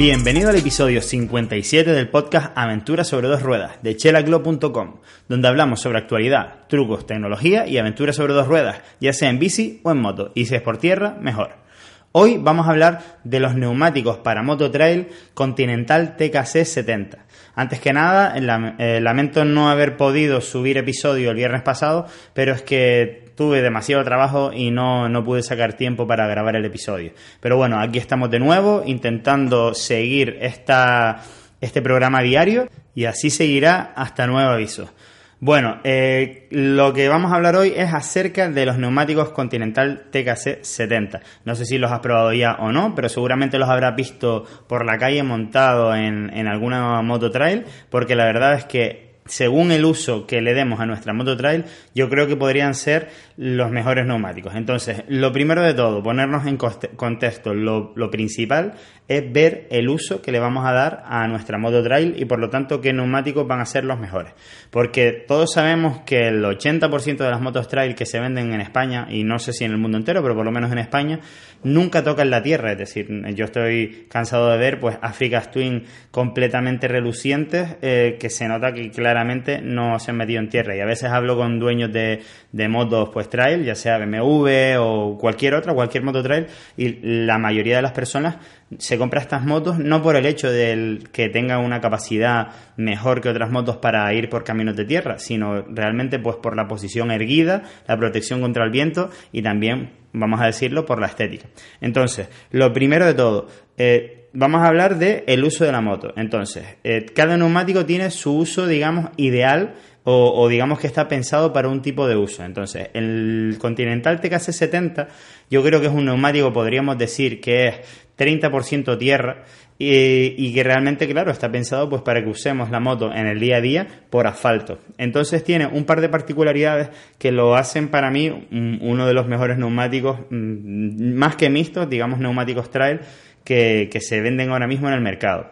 Bienvenido al episodio 57 del podcast Aventuras sobre dos ruedas de chelaglo.com, donde hablamos sobre actualidad, trucos, tecnología y aventuras sobre dos ruedas, ya sea en bici o en moto, y si es por tierra, mejor. Hoy vamos a hablar de los neumáticos para moto trail Continental TKC 70. Antes que nada, eh, lamento no haber podido subir episodio el viernes pasado, pero es que tuve demasiado trabajo y no, no pude sacar tiempo para grabar el episodio. Pero bueno, aquí estamos de nuevo intentando seguir esta, este programa diario y así seguirá hasta nuevo aviso. Bueno, eh, lo que vamos a hablar hoy es acerca de los neumáticos Continental TKC 70. No sé si los has probado ya o no, pero seguramente los habrás visto por la calle montado en, en alguna moto trail, porque la verdad es que según el uso que le demos a nuestra moto trail, yo creo que podrían ser los mejores neumáticos. Entonces, lo primero de todo, ponernos en contexto, lo, principal es ver el uso que le vamos a dar a nuestra moto trail y por lo tanto qué neumáticos van a ser los mejores. Porque todos sabemos que el 80% de las motos trail que se venden en España, y no sé si en el mundo entero, pero por lo menos en España, nunca tocan la tierra. Es decir, yo estoy cansado de ver pues Africa's Twin completamente relucientes eh, que se nota que claramente no se han metido en tierra. Y a veces hablo con dueños de, de motos pues trail, ya sea BMW o cualquier otra, cualquier moto trail, y la mayoría de las personas se compra estas motos no por el hecho de que tengan una capacidad mejor que otras motos para ir por caminos de tierra, sino realmente pues por la posición erguida, la protección contra el viento y también, vamos a decirlo, por la estética. Entonces, lo primero de todo, eh, vamos a hablar de el uso de la moto. Entonces, eh, cada neumático tiene su uso, digamos, ideal o, digamos que está pensado para un tipo de uso. Entonces, el Continental TKC 70 yo creo que es un neumático, podríamos decir que es 30% tierra y, que realmente, claro, está pensado pues para que usemos la moto en el día a día por asfalto. Entonces tiene un par de particularidades que lo hacen para mí uno de los mejores neumáticos, mm, más que mixtos, digamos neumáticos trail, que, se venden ahora mismo en el mercado.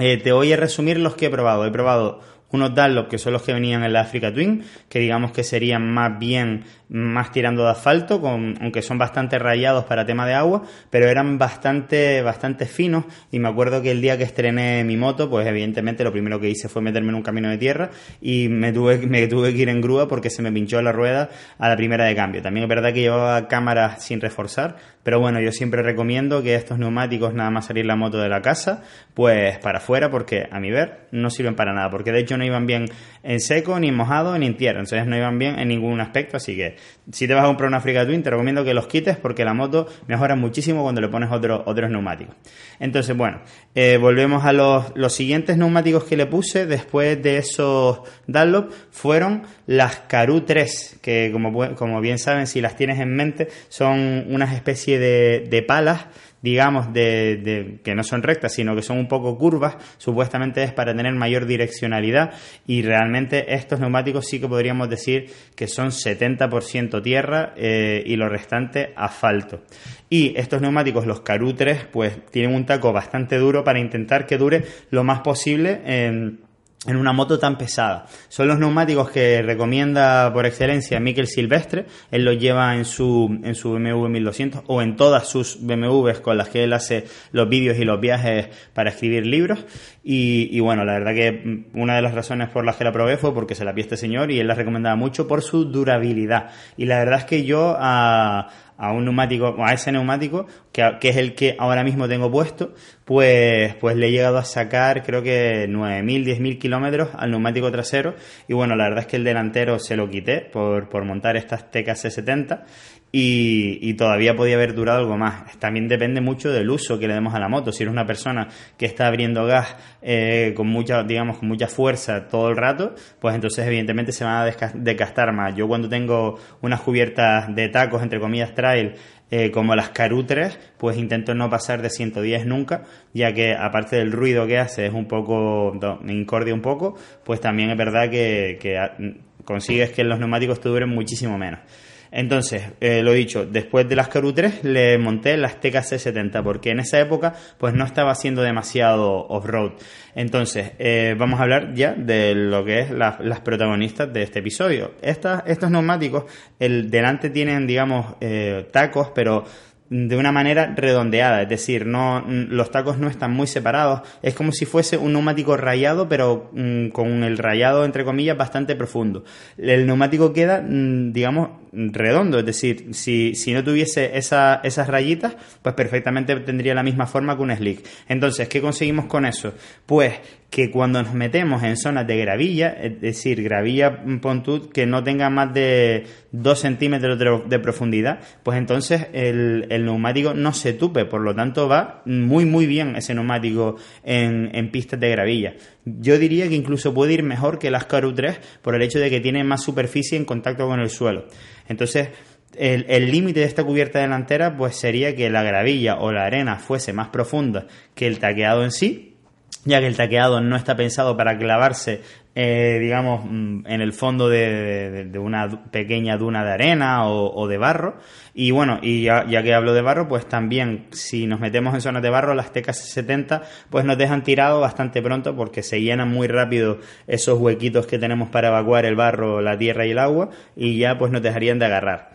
Eh, te voy a resumir los que he probado. He probado unos Dunlop que son los que venían en la Africa Twin, que digamos que serían más bien más tirando de asfalto, con, aunque son bastante rayados para tema de agua, pero eran bastante, bastante finos y me acuerdo que el día que estrené mi moto, pues evidentemente lo primero que hice fue meterme en un camino de tierra y me tuve, me tuve que ir en grúa porque se me pinchó la rueda a la primera de cambio. También es verdad que llevaba cámaras sin reforzar, pero bueno, yo siempre recomiendo que estos neumáticos, nada más salir la moto de la casa, pues para afuera, porque a mi ver no sirven para nada, porque de hecho no iban bien en seco, ni en mojado, ni en tierra, entonces no iban bien en ningún aspecto, así que si te vas a comprar una Africa Twin, te recomiendo que los quites porque la moto mejora muchísimo cuando le pones otros neumáticos. Entonces, bueno, eh, volvemos a los, los siguientes neumáticos que le puse después de esos Dunlop fueron las Caru 3, que como, como bien saben, si las tienes en mente, son unas especies de, de palas digamos, de, que no son rectas, sino que son un poco curvas, supuestamente es para tener mayor direccionalidad y realmente estos neumáticos sí que podríamos decir que son 70% tierra eh, y lo restante asfalto. Y estos neumáticos, los Caru 3, pues tienen un taco bastante duro para intentar que dure lo más posible. en en una moto tan pesada. Son los neumáticos que recomienda por excelencia Mikel Silvestre. Él los lleva en su, en su BMW 1200 o en todas sus BMWs con las que él hace los vídeos y los viajes para escribir libros. Y, y, bueno, la verdad que una de las razones por las que la probé fue porque se la pide este señor y él la recomendaba mucho por su durabilidad. Y la verdad es que yo a, a un neumático, a ese neumático, que, que, es el que ahora mismo tengo puesto, pues, pues le he llegado a sacar creo que 9.000, 10.000 kilómetros al neumático trasero. Y bueno, la verdad es que el delantero se lo quité por, por montar estas TKC70 y, todavía podía haber durado algo más. También depende mucho del uso que le demos a la moto. Si eres una persona que está abriendo gas eh, con mucha, digamos, con mucha fuerza todo el rato, pues entonces evidentemente se van a desgastar más. Yo cuando tengo unas cubiertas de tacos, entre comillas, trail, eh, como las carutres, pues intento no pasar de 110 nunca, ya que aparte del ruido que hace es un poco, me incordia un poco, pues también es verdad que, que consigues que los neumáticos te duren muchísimo menos. Entonces, eh, lo dicho, después de las Caru 3 le monté las TKC 70 porque en esa época pues no estaba haciendo demasiado off-road. Entonces, eh, vamos a hablar ya de lo que es las protagonistas de este episodio. estos neumáticos, el delante tienen, digamos, eh, tacos, pero de una manera redondeada, es decir, no los tacos no están muy separados, es como si fuese un neumático rayado, pero mm, con el rayado entre comillas bastante profundo. El neumático queda, mm, digamos, redondo, es decir, si, si no tuviese esa, esas rayitas, pues perfectamente tendría la misma forma que un slick. Entonces, ¿qué conseguimos con eso? Pues que cuando nos metemos en zonas de gravilla, es decir, gravilla pontud que no tenga más de 2 centímetros de, profundidad, pues entonces el, el, neumático no se tupe, por lo tanto va muy muy bien ese neumático en, en pistas de gravilla. Yo diría que incluso puede ir mejor que el Ascaru 3 por el hecho de que tiene más superficie en contacto con el suelo. Entonces, el límite de esta cubierta delantera pues sería que la gravilla o la arena fuese más profunda que el taqueado en sí, ya que el taqueado no está pensado para clavarse, eh, digamos, mm, en el fondo de, una pequeña duna de arena o, de barro. Y bueno, y ya, que hablo de barro, pues también si nos metemos en zonas de barro, las TK70 pues nos dejan tirado bastante pronto porque se llenan muy rápido esos huequitos que tenemos para evacuar el barro, la tierra y el agua y ya pues nos dejarían de agarrar.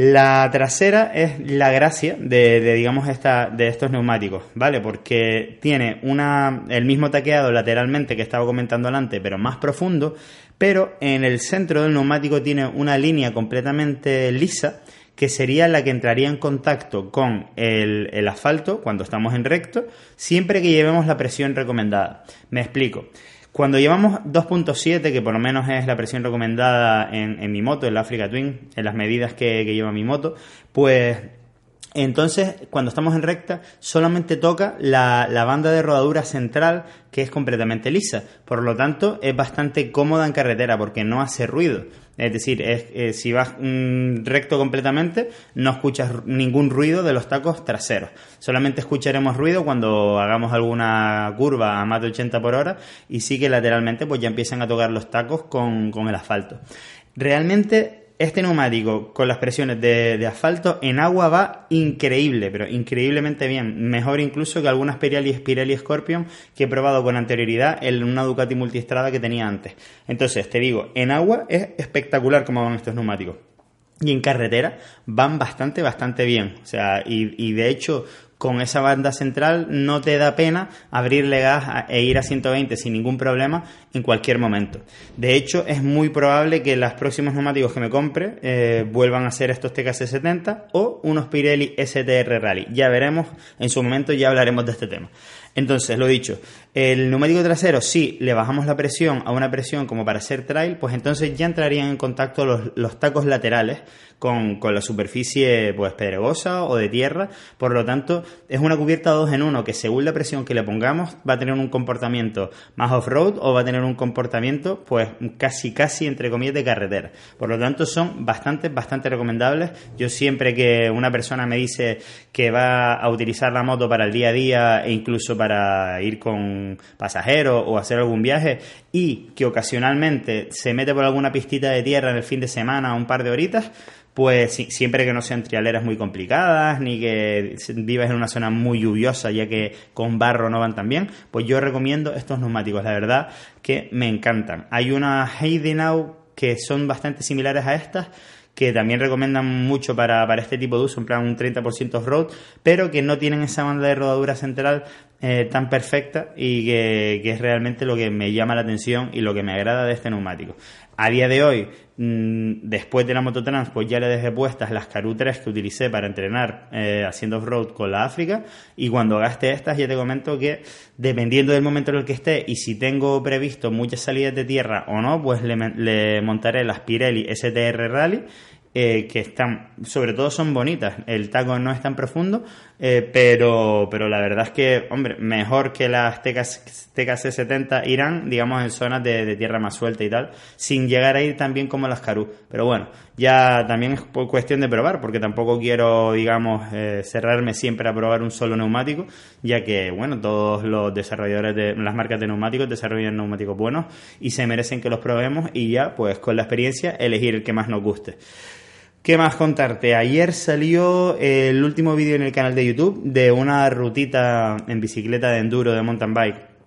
La trasera es la gracia de, digamos, esta, de estos neumáticos, ¿vale? Porque tiene una, el mismo taqueado lateralmente que estaba comentando antes, pero más profundo, pero en el centro del neumático tiene una línea completamente lisa que sería la que entraría en contacto con el, el asfalto cuando estamos en recto, siempre que llevemos la presión recomendada. Me explico. Cuando llevamos 2.7, que por lo menos es la presión recomendada en, mi moto, en la Africa Twin, en las medidas que, lleva mi moto, pues entonces, cuando estamos en recta, solamente toca la, la, banda de rodadura central, que es completamente lisa. Por lo tanto, es bastante cómoda en carretera porque no hace ruido. Es decir, eh, si vas mm, recto completamente, no escuchas ningún ruido de los tacos traseros. Solamente escucharemos ruido cuando hagamos alguna curva a más de 80 por hora y sí que lateralmente pues ya empiezan a tocar los tacos con, con el asfalto. Realmente este neumático con las presiones de, asfalto en agua va increíble, pero increíblemente bien. Mejor incluso que algunas Pirelli, Pirelli Scorpion que he probado con anterioridad en una Ducati multiestrada que tenía antes. Entonces, te digo, en agua es espectacular como van estos neumáticos. Y en carretera van bastante, bastante bien. O sea, y de hecho, con esa banda central no te da pena abrirle gas e ir a 120 sin ningún problema en cualquier momento. De hecho, es muy probable que los próximos neumáticos que me compre eh, vuelvan a ser estos TKC70 o unos Pirelli STR Rally. Ya veremos, en su momento ya hablaremos de este tema. Entonces, lo dicho, el neumático trasero, si le bajamos la presión a una presión como para hacer trail, pues entonces ya entrarían en contacto los, tacos laterales con, la superficie pues pedregosa o de tierra. Por lo tanto, es una cubierta 2 en 1 que según la presión que le pongamos va a tener un comportamiento más off-road o va a tener un comportamiento pues casi casi entre comillas de carretera. Por lo tanto, son bastante, bastante recomendables. Yo siempre que una persona me dice que va a utilizar la moto para el día a día e incluso para ir con pasajeros o hacer algún viaje y que ocasionalmente se mete por alguna pistita de tierra en el fin de semana un par de horitas, pues siempre que no sean trialeras muy complicadas ni que vivas en una zona muy lluviosa ya que con barro no van tan bien, pues yo recomiendo estos neumáticos, la verdad que me encantan. Hay unas Heidenau que son bastante similares a estas, que también recomiendan mucho para, este tipo de uso, en plan un 30% road, pero que no tienen esa banda de rodadura central eh, tan perfecta y que, es realmente lo que me llama la atención y lo que me agrada de este neumático. A día de hoy, mm, después de la Mototrans, pues ya le dejé puestas las Caru 3 que utilicé para entrenar eh, haciendo off-road con la África y cuando gaste estas ya te comento que dependiendo del momento en el que esté y si tengo previsto muchas salidas de tierra o no, pues le, le montaré las Pirelli STR Rally eh, que están, sobre todo son bonitas. El taco no es tan profundo, eh, pero, pero la verdad es que, hombre, mejor que las TKC 70 irán, digamos, en zonas de, tierra más suelta y tal, sin llegar a ir tan bien como las Karoo. Pero bueno, ya también es cuestión de probar, porque tampoco quiero, digamos, eh, cerrarme siempre a probar un solo neumático, ya que, bueno, todos los desarrolladores de las marcas de neumáticos desarrollan neumáticos buenos y se merecen que los probemos y ya, pues con la experiencia, elegir el que más nos guste. ¿Qué más contarte? Ayer salió el último vídeo en el canal de YouTube de una rutita en bicicleta de enduro de mountain bike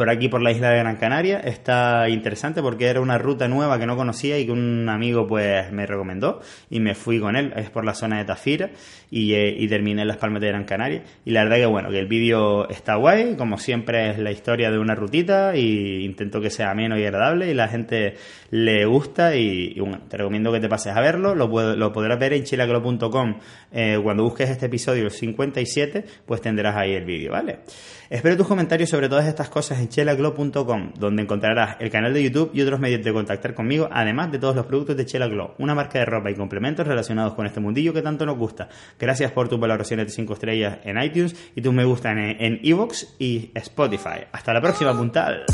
por aquí por la isla de Gran Canaria. Está interesante porque era una ruta nueva que no conocía y que un amigo pues me recomendó y me fui con él. Es por la zona de Tafira y, eh, y terminé en las Palmas de Gran Canaria. Y la verdad que bueno, que el vídeo está guay, como siempre es la historia de una rutita y intento que sea ameno y agradable y la gente le gusta y, bueno, te recomiendo que te pases a verlo. Lo, lo podrás ver en chilaclo.com eh, cuando busques este episodio 57, pues tendrás ahí el vídeo, ¿vale? Espero tus comentarios sobre todas estas cosas en chelaglow.com, donde encontrarás el canal de YouTube y otros medios de contactar conmigo, además de todos los productos de Chela Glow, una marca de ropa y complementos relacionados con este mundillo que tanto nos gusta. Gracias por tus valoraciones de 5 estrellas en iTunes y tus me gustan en Evox y Spotify. Hasta la próxima, puntal.